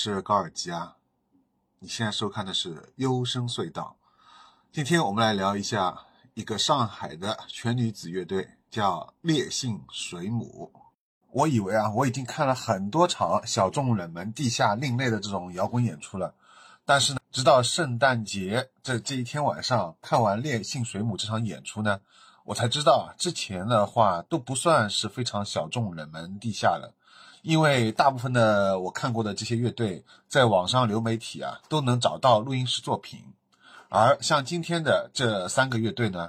是高尔基啊。你现在收看的是幽声隧道。今天我们来聊一下一个上海的全女子乐队，叫烈性水母。我以为啊，我已经看了很多场小众、冷门、地下、另类的这种摇滚演出了，但是呢，直到圣诞节这这一天晚上看完烈性水母这场演出呢，我才知道啊，之前的话都不算是非常小众、冷门、地下了。因为大部分的我看过的这些乐队，在网上流媒体啊都能找到录音室作品，而像今天的这三个乐队呢，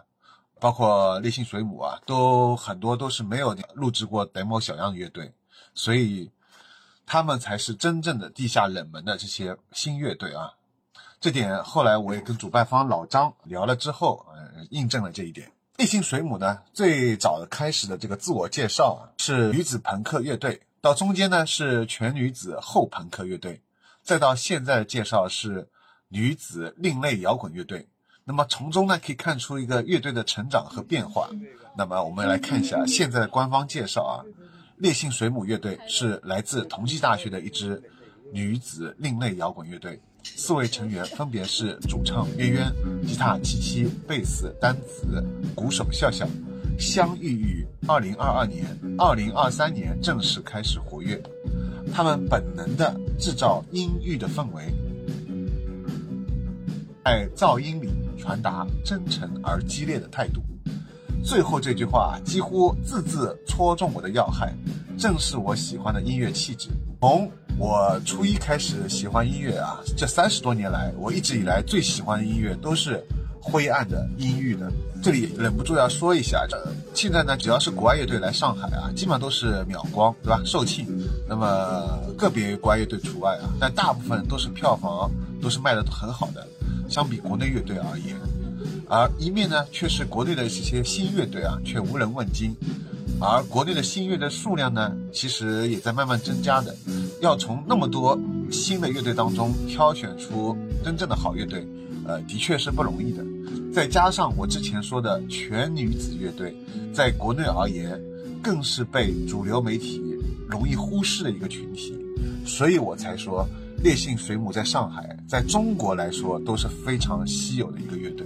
包括烈性水母啊，都很多都是没有录制过 demo 小样的乐队，所以他们才是真正的地下冷门的这些新乐队啊。这点后来我也跟主办方老张聊了之后，呃，印证了这一点。烈性水母呢，最早开始的这个自我介绍啊，是女子朋克乐队。到中间呢是全女子后朋克乐队，再到现在的介绍是女子另类摇滚乐队。那么从中呢可以看出一个乐队的成长和变化。那么我们来看一下现在的官方介绍啊，烈性水母乐队是来自同济大学的一支女子另类摇滚乐队，四位成员分别是主唱渊渊、吉他七七、贝斯丹子、鼓手笑笑。相遇于二零二二年，二零二三年正式开始活跃。他们本能的制造阴郁的氛围，在噪音里传达真诚而激烈的态度。最后这句话几乎字字戳中我的要害，正是我喜欢的音乐气质。从我初一开始喜欢音乐啊，这三十多年来，我一直以来最喜欢的音乐都是。灰暗的、阴郁的，这里忍不住要说一下，这现在呢，只要是国外乐队来上海啊，基本上都是秒光，对吧？售罄。那么个别国外乐队除外啊，但大部分都是票房都是卖的很好的，相比国内乐队而言。而一面呢，却是国内的一些新乐队啊，却无人问津。而国内的新乐队数量呢，其实也在慢慢增加的。要从那么多新的乐队当中挑选出真正的好乐队。呃，的确是不容易的。再加上我之前说的全女子乐队，在国内而言，更是被主流媒体容易忽视的一个群体，所以我才说烈性水母在上海，在中国来说都是非常稀有的一个乐队。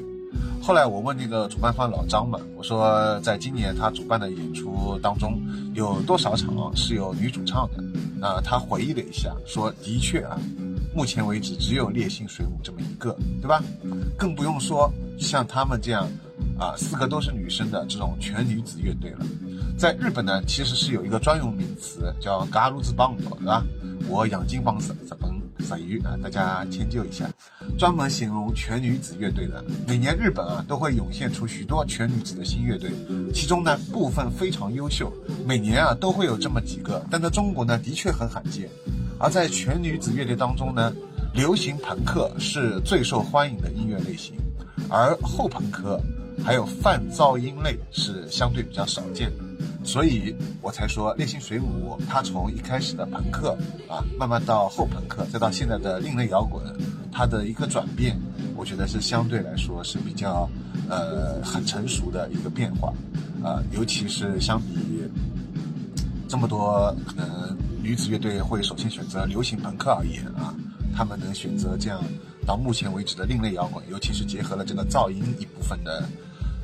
后来我问那个主办方老张嘛，我说在今年他主办的演出当中，有多少场是有女主唱的？那他回忆了一下，说的确啊。目前为止，只有烈性水母这么一个，对吧？更不用说像他们这样，啊，四个都是女生的这种全女子乐队了。在日本呢，其实是有一个专用名词叫“嘎鲁兹邦”，对吧？我养金邦日日本日语啊，大家迁就一下，专门形容全女子乐队的。每年日本啊都会涌现出许多全女子的新乐队，其中呢部分非常优秀，每年啊都会有这么几个，但在中国呢的确很罕见。而在全女子乐队当中呢，流行朋克是最受欢迎的音乐类型，而后朋克还有泛噪音类是相对比较少见的，所以我才说烈性水母它从一开始的朋克啊，慢慢到后朋克，再到现在的另类摇滚，它的一个转变，我觉得是相对来说是比较呃很成熟的一个变化，啊，尤其是相比这么多可能。女子乐队会首先选择流行朋克而言啊，他们能选择这样到目前为止的另类摇滚，尤其是结合了这个噪音一部分的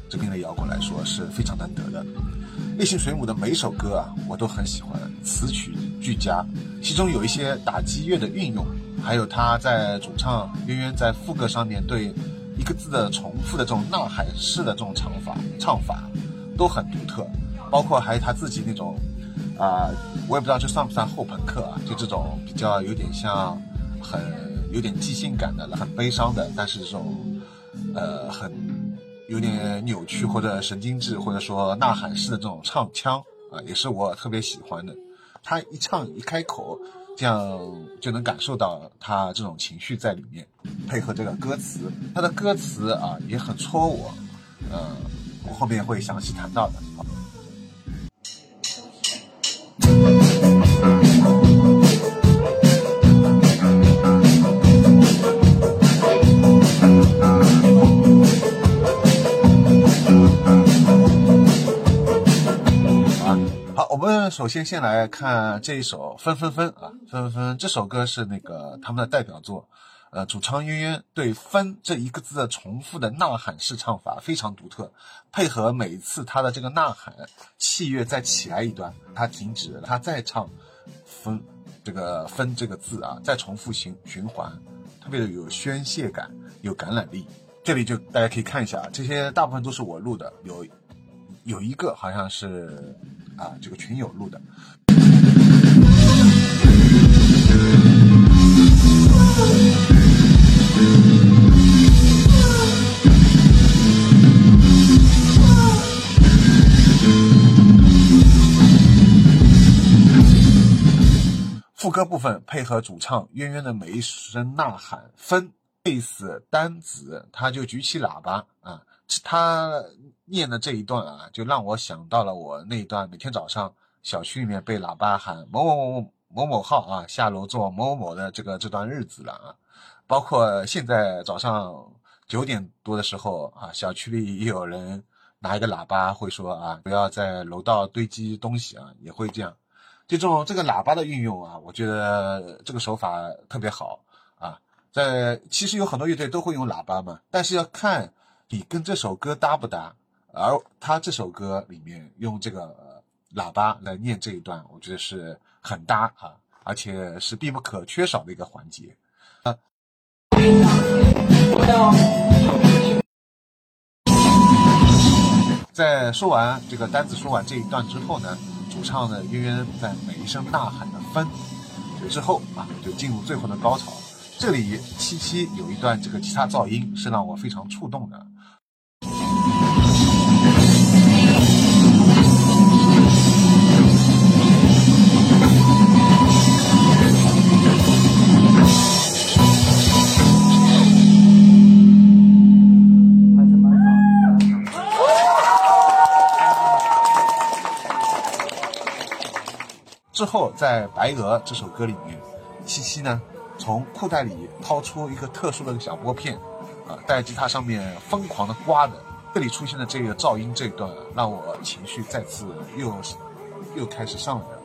这另类摇滚来说是非常难得的。类型水母的每首歌啊，我都很喜欢，词曲俱佳，其中有一些打击乐的运用，还有他在主唱渊渊在副歌上面对一个字的重复的这种呐喊式的这种唱法唱法都很独特，包括还有他自己那种。啊，我也不知道这算不算后朋克啊？就这种比较有点像，很有点即兴感的，很悲伤的，但是这种，呃，很有点扭曲或者神经质或者说呐喊式的这种唱腔啊，也是我特别喜欢的。他一唱一开口，这样就能感受到他这种情绪在里面，配合这个歌词，他的歌词啊也很戳我，呃，我后面会详细谈到的。我们首先先来看这一首《分分分》啊，《分分分》这首歌是那个他们的代表作。呃，主唱渊渊对“分”这一个字的重复的呐喊式唱法非常独特，配合每一次他的这个呐喊，器乐再起来一段，他停止，他再唱“分”这个“分”这个字啊，再重复循循环，特别的有宣泄感，有感染力。这里就大家可以看一下啊，这些大部分都是我录的，有有一个好像是啊这个群友录的。副歌部分配合主唱渊渊的每一声呐喊，分贝斯单子他就举起喇叭啊，他念的这一段啊，就让我想到了我那一段每天早上小区里面被喇叭喊某某某某某某号啊，下楼做某某某的这个这段日子了啊。包括现在早上九点多的时候啊，小区里也有人拿一个喇叭会说啊，不要在楼道堆积东西啊，也会这样。这种这个喇叭的运用啊，我觉得这个手法特别好啊。在其实有很多乐队都会用喇叭嘛，但是要看你跟这首歌搭不搭。而他这首歌里面用这个喇叭来念这一段，我觉得是很搭啊，而且是必不可缺少的一个环节啊。在说完这个单子说完这一段之后呢，主唱的渊渊在每一声呐喊的分之后啊，就进入最后的高潮。这里七七有一段这个吉他噪音是让我非常触动的。之后，在《白鹅》这首歌里面，七七呢从裤袋里掏出一个特殊的小拨片，啊，在吉他上面疯狂的刮的。这里出现的这个噪音这一段，让我情绪再次又又开始上来了。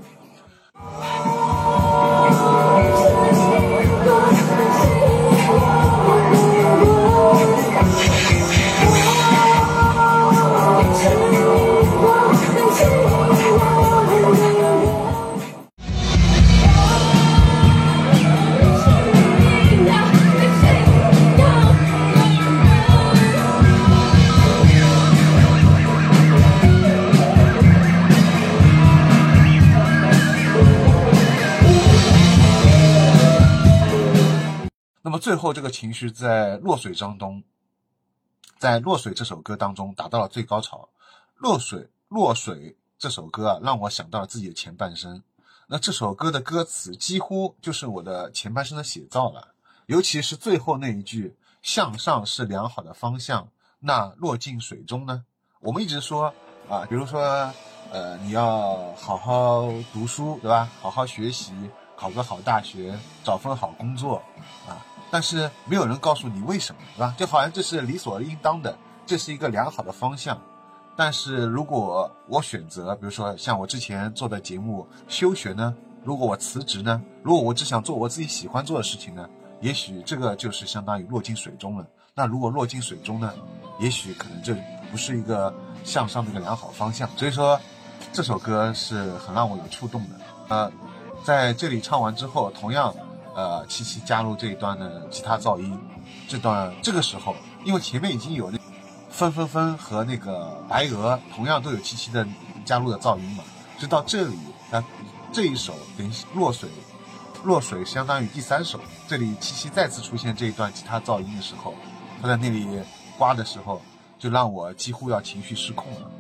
后，这个情绪在《落水》当中，在《落水》这首歌当中达到了最高潮。《落水》《落水》这首歌啊，让我想到了自己的前半生。那这首歌的歌词几乎就是我的前半生的写照了。尤其是最后那一句“向上是良好的方向”，那落进水中呢？我们一直说啊，比如说，呃，你要好好读书，对吧？好好学习，考个好大学，找份好工作，啊。但是没有人告诉你为什么，是吧？就好像这是理所应当的，这是一个良好的方向。但是如果我选择，比如说像我之前做的节目休学呢？如果我辞职呢？如果我只想做我自己喜欢做的事情呢？也许这个就是相当于落进水中了。那如果落进水中呢？也许可能这不是一个向上的一个良好方向。所以说，这首歌是很让我有触动的。呃，在这里唱完之后，同样。呃，七七加入这一段的吉他噪音，这段这个时候，因为前面已经有那分分分和那个白鹅，同样都有七七的加入的噪音嘛，就到这里，那这一首等于落水，落水相当于第三首，这里七七再次出现这一段吉他噪音的时候，他在那里刮的时候，就让我几乎要情绪失控了。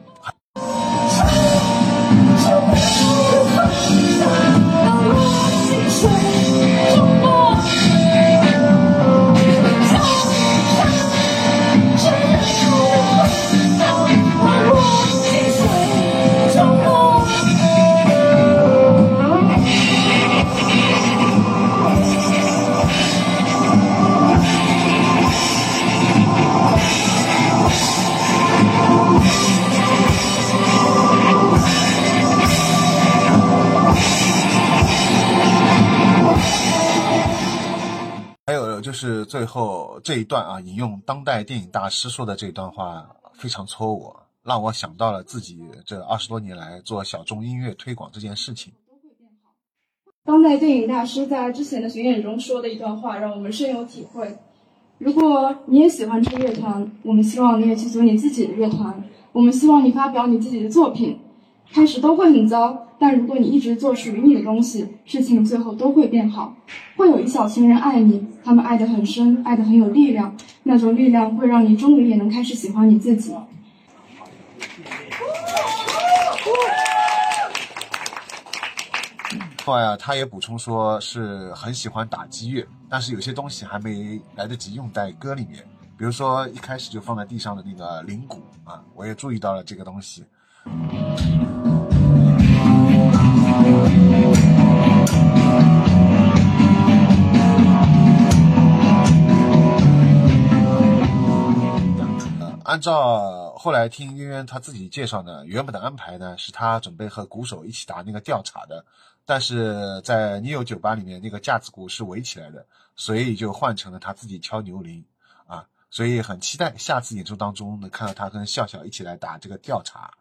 最后这一段啊，引用当代电影大师说的这段话，非常戳我，让我想到了自己这二十多年来做小众音乐推广这件事情。当代电影大师在之前的巡演中说的一段话，让我们深有体会。如果你也喜欢这个乐团，我们希望你也去组你自己的乐团。我们希望你发表你自己的作品。开始都会很糟，但如果你一直做属于你的东西，事情最后都会变好。会有一小群人爱你，他们爱得很深，爱得很有力量。那种力量会让你终于也能开始喜欢你自己。另外啊，他也补充说是很喜欢打击乐，但是有些东西还没来得及用在歌里面，比如说一开始就放在地上的那个铃鼓啊，我也注意到了这个东西。照后来听渊渊他自己介绍呢，原本的安排呢是他准备和鼓手一起打那个调查的，但是在 Neo 酒吧里面那个架子鼓是围起来的，所以就换成了他自己敲牛铃啊，所以很期待下次演出当中能看到他跟笑笑一起来打这个调查。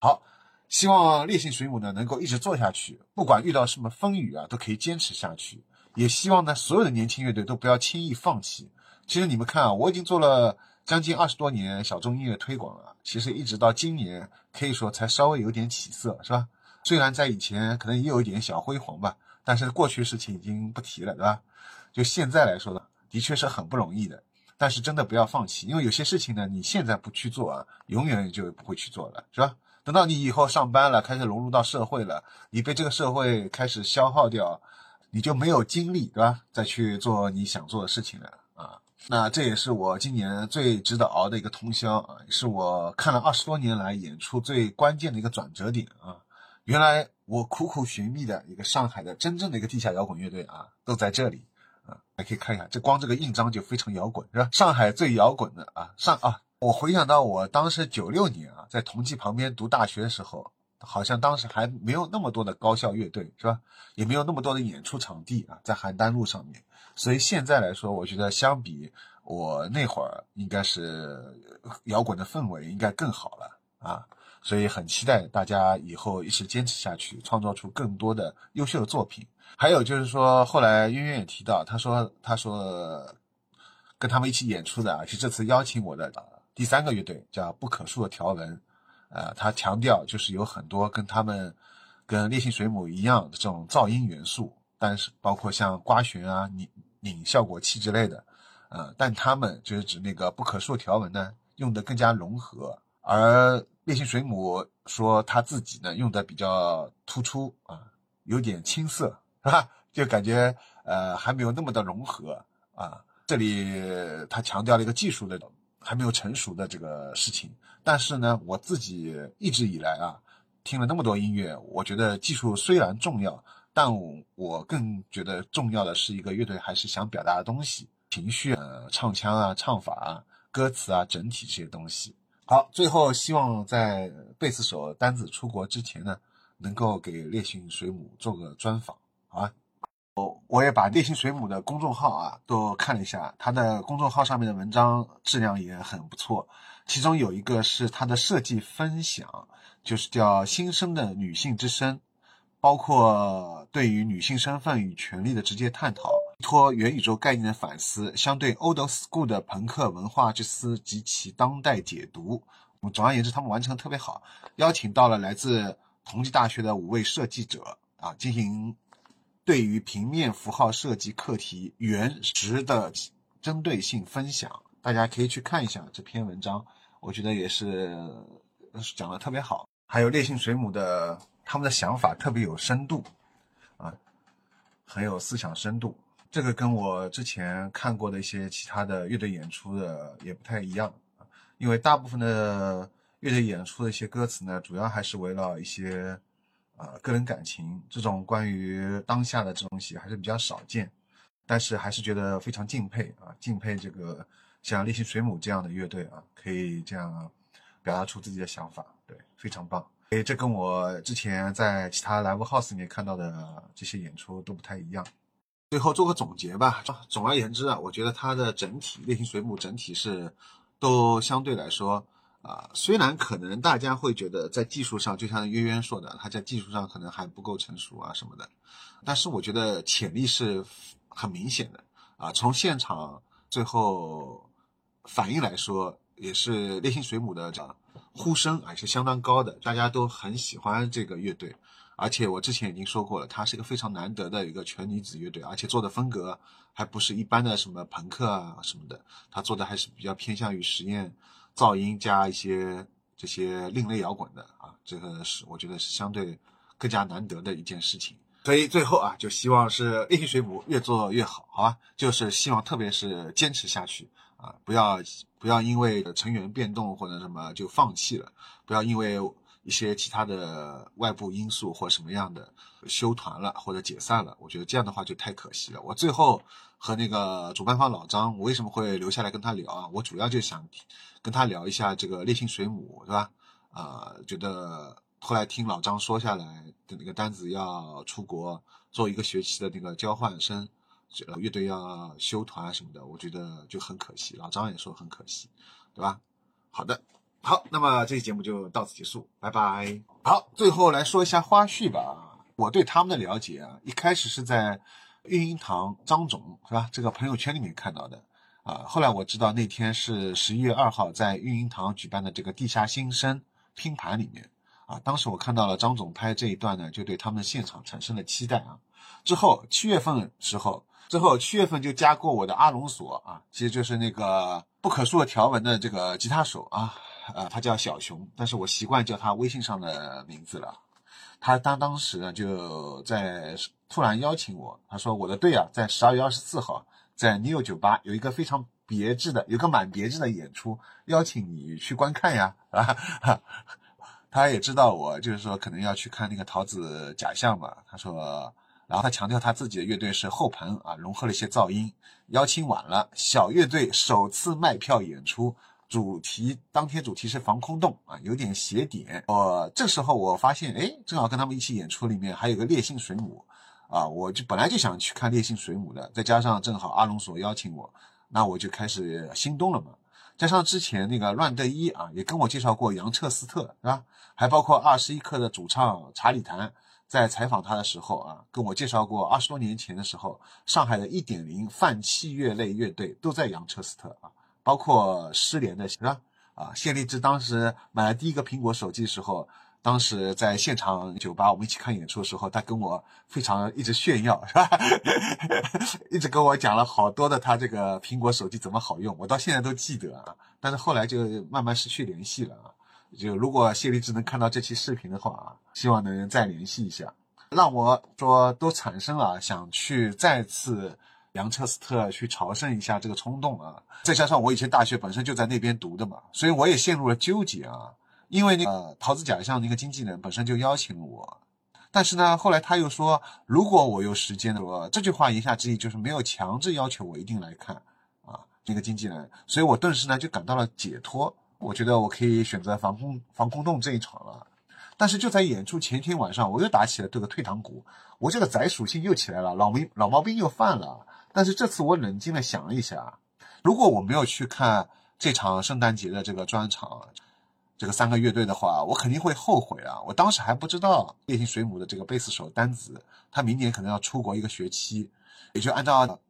好，希望烈性水母呢能够一直做下去，不管遇到什么风雨啊，都可以坚持下去。也希望呢所有的年轻乐队都不要轻易放弃。其实你们看啊，我已经做了。将近二十多年小众音乐推广了，其实一直到今年，可以说才稍微有点起色，是吧？虽然在以前可能也有一点小辉煌吧，但是过去事情已经不提了，对吧？就现在来说呢，的确是很不容易的。但是真的不要放弃，因为有些事情呢，你现在不去做啊，永远就不会去做了，是吧？等到你以后上班了，开始融入到社会了，你被这个社会开始消耗掉，你就没有精力，对吧？再去做你想做的事情了。那这也是我今年最值得熬的一个通宵啊，是我看了二十多年来演出最关键的一个转折点啊！原来我苦苦寻觅的一个上海的真正的一个地下摇滚乐队啊，都在这里啊！大家可以看一下，这光这个印章就非常摇滚，是吧？上海最摇滚的啊，上啊！我回想到我当时九六年啊，在同济旁边读大学的时候，好像当时还没有那么多的高校乐队，是吧？也没有那么多的演出场地啊，在邯郸路上面。所以现在来说，我觉得相比我那会儿，应该是摇滚的氛围应该更好了啊！所以很期待大家以后一直坚持下去，创造出更多的优秀的作品。还有就是说，后来渊渊也提到，他说他说跟他们一起演出的啊，是这次邀请我的第三个乐队叫不可数的条纹，呃，他强调就是有很多跟他们跟烈性水母一样的这种噪音元素。但是包括像刮弦啊、拧拧效果器之类的，呃，但他们就是指那个不可数条纹呢，用的更加融合，而烈性水母说他自己呢用的比较突出啊，有点青涩，是吧？就感觉呃还没有那么的融合啊。这里他强调了一个技术的还没有成熟的这个事情，但是呢，我自己一直以来啊听了那么多音乐，我觉得技术虽然重要。但我更觉得重要的是一个乐队还是想表达的东西、情绪啊、唱腔啊、唱法啊、歌词啊，整体这些东西。好，最后希望在贝斯手单子出国之前呢，能够给烈性水母做个专访，好吧？我我也把烈性水母的公众号啊都看了一下，他的公众号上面的文章质量也很不错，其中有一个是他的设计分享，就是叫“新生的女性之声”。包括对于女性身份与权利的直接探讨，托元宇宙概念的反思，相对 old school 的朋克文化之思及其当代解读。总而言之，他们完成的特别好。邀请到了来自同济大学的五位设计者啊，进行对于平面符号设计课题原实的针对性分享。大家可以去看一下这篇文章，我觉得也是讲的特别好。还有烈性水母的。他们的想法特别有深度，啊，很有思想深度。这个跟我之前看过的一些其他的乐队演出的也不太一样啊，因为大部分的乐队演出的一些歌词呢，主要还是围绕一些啊个人感情，这种关于当下的这东西还是比较少见。但是还是觉得非常敬佩啊，敬佩这个像烈性水母这样的乐队啊，可以这样表达出自己的想法，对，非常棒。诶，这跟我之前在其他 live house 里面看到的这些演出都不太一样。最后做个总结吧。总而言之啊，我觉得它的整体烈性水母整体是都相对来说啊，虽然可能大家会觉得在技术上，就像渊渊说的，它在技术上可能还不够成熟啊什么的，但是我觉得潜力是很明显的啊。从现场最后反应来说，也是烈性水母的这呼声还是相当高的，大家都很喜欢这个乐队。而且我之前已经说过了，它是一个非常难得的一个全女子乐队，而且做的风格还不是一般的什么朋克啊什么的，它做的还是比较偏向于实验噪音加一些这些另类摇滚的啊，这个是我觉得是相对更加难得的一件事情。所以最后啊，就希望是烈性水母越做越好，好吧？就是希望特别是坚持下去啊，不要不要因为成员变动或者什么就放弃了，不要因为。一些其他的外部因素或什么样的休团了或者解散了，我觉得这样的话就太可惜了。我最后和那个主办方老张，我为什么会留下来跟他聊啊？我主要就想跟他聊一下这个烈性水母，是吧？啊，觉得后来听老张说下来的那个单子要出国做一个学期的那个交换生，乐队要休团啊什么的，我觉得就很可惜。老张也说很可惜，对吧？好的。好，那么这期节目就到此结束，拜拜。好，最后来说一下花絮吧。我对他们的了解啊，一开始是在育婴堂张总是吧？这个朋友圈里面看到的啊。后来我知道那天是十一月二号在育婴堂举办的这个地下新生拼盘里面啊。当时我看到了张总拍这一段呢，就对他们现场产生了期待啊。之后七月份时候，之后七月份就加过我的阿隆索啊，其实就是那个不可数的条纹的这个吉他手啊。呃，他叫小熊，但是我习惯叫他微信上的名字了。他当当时呢，就在突然邀请我，他说我的队啊，在十二月二十四号在 New 酒吧有一个非常别致的，有个蛮别致的演出，邀请你去观看呀，啊。他也知道我就是说可能要去看那个桃子假象嘛，他说，然后他强调他自己的乐队是后棚啊，融合了一些噪音，邀请晚了，小乐队首次卖票演出。主题当天主题是防空洞啊，有点斜点。我这时候我发现，哎，正好跟他们一起演出，里面还有个烈性水母，啊，我就本来就想去看烈性水母的，再加上正好阿隆索邀请我，那我就开始心动了嘛。加上之前那个乱德一啊，也跟我介绍过杨彻斯特，是吧？还包括二十一克的主唱查理谭，在采访他的时候啊，跟我介绍过二十多年前的时候，上海的一点零泛器乐类乐队都在杨彻斯特啊。包括失联的是吧？啊，谢立志当时买了第一个苹果手机的时候，当时在现场酒吧我们一起看演出的时候，他跟我非常一直炫耀是吧？一直跟我讲了好多的他这个苹果手机怎么好用，我到现在都记得啊。但是后来就慢慢失去联系了啊。就如果谢立志能看到这期视频的话啊，希望能再联系一下，让我说都产生了想去再次。杨彻斯特去朝圣一下这个冲动啊，再加上我以前大学本身就在那边读的嘛，所以我也陷入了纠结啊。因为那个桃子假象那个经纪人本身就邀请了我，但是呢，后来他又说如果我有时间的话，这句话言下之意就是没有强制要求我一定来看啊。那个经纪人，所以我顿时呢就感到了解脱，我觉得我可以选择防空防空洞这一场了。但是就在演出前天晚上，我又打起了这个退堂鼓，我这个宅属性又起来了，老毛老毛病又犯了。但是这次我冷静的想了一下，如果我没有去看这场圣诞节的这个专场，这个三个乐队的话，我肯定会后悔啊！我当时还不知道烈性水母的这个贝斯手丹子，他明年可能要出国一个学期，也就按照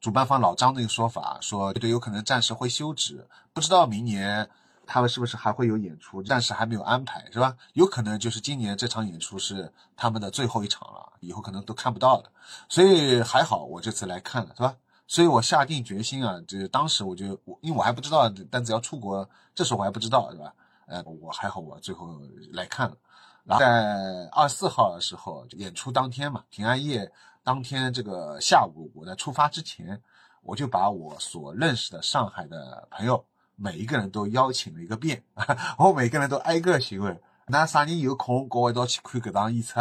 主办方老张那个说法，说乐队有可能暂时会休止，不知道明年他们是不是还会有演出，暂时还没有安排，是吧？有可能就是今年这场演出是他们的最后一场了。以后可能都看不到了，所以还好我这次来看了，是吧？所以我下定决心啊，就当时我就我，因为我还不知道单子要出国，这时候我还不知道，是吧？呃，我还好，我最后来看了。然后在二十四号的时候演出当天嘛，平安夜当天这个下午，我在出发之前，我就把我所认识的上海的朋友每一个人都邀请了一个遍，我每个人都挨个询问，那啥人有空跟我一道去看这场演出？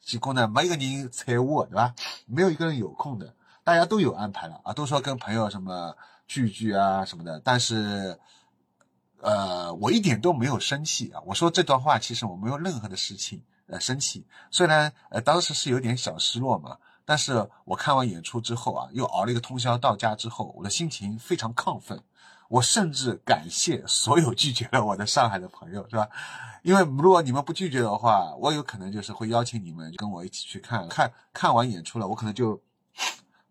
结果呢，没一个人睬我，对吧？没有一个人有空的，大家都有安排了啊，都说跟朋友什么聚聚啊什么的。但是，呃，我一点都没有生气啊。我说这段话，其实我没有任何的事情呃生气。虽然呃当时是有点小失落嘛，但是我看完演出之后啊，又熬了一个通宵，到家之后，我的心情非常亢奋。我甚至感谢所有拒绝了我的上海的朋友，是吧？因为如果你们不拒绝的话，我有可能就是会邀请你们跟我一起去看看。看完演出了，我可能就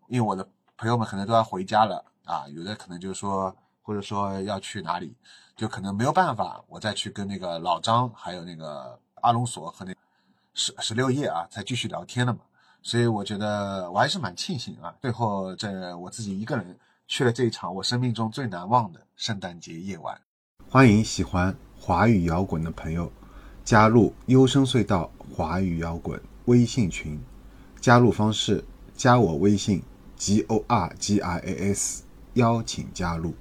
因为我的朋友们可能都要回家了啊，有的可能就是说，或者说要去哪里，就可能没有办法，我再去跟那个老张，还有那个阿隆索和那十十六叶啊，再继续聊天了嘛。所以我觉得我还是蛮庆幸啊，最后这我自己一个人去了这一场我生命中最难忘的圣诞节夜晚。欢迎喜欢华语摇滚的朋友加入优声隧道华语摇滚微信群，加入方式加我微信 g o r g i a s，邀请加入。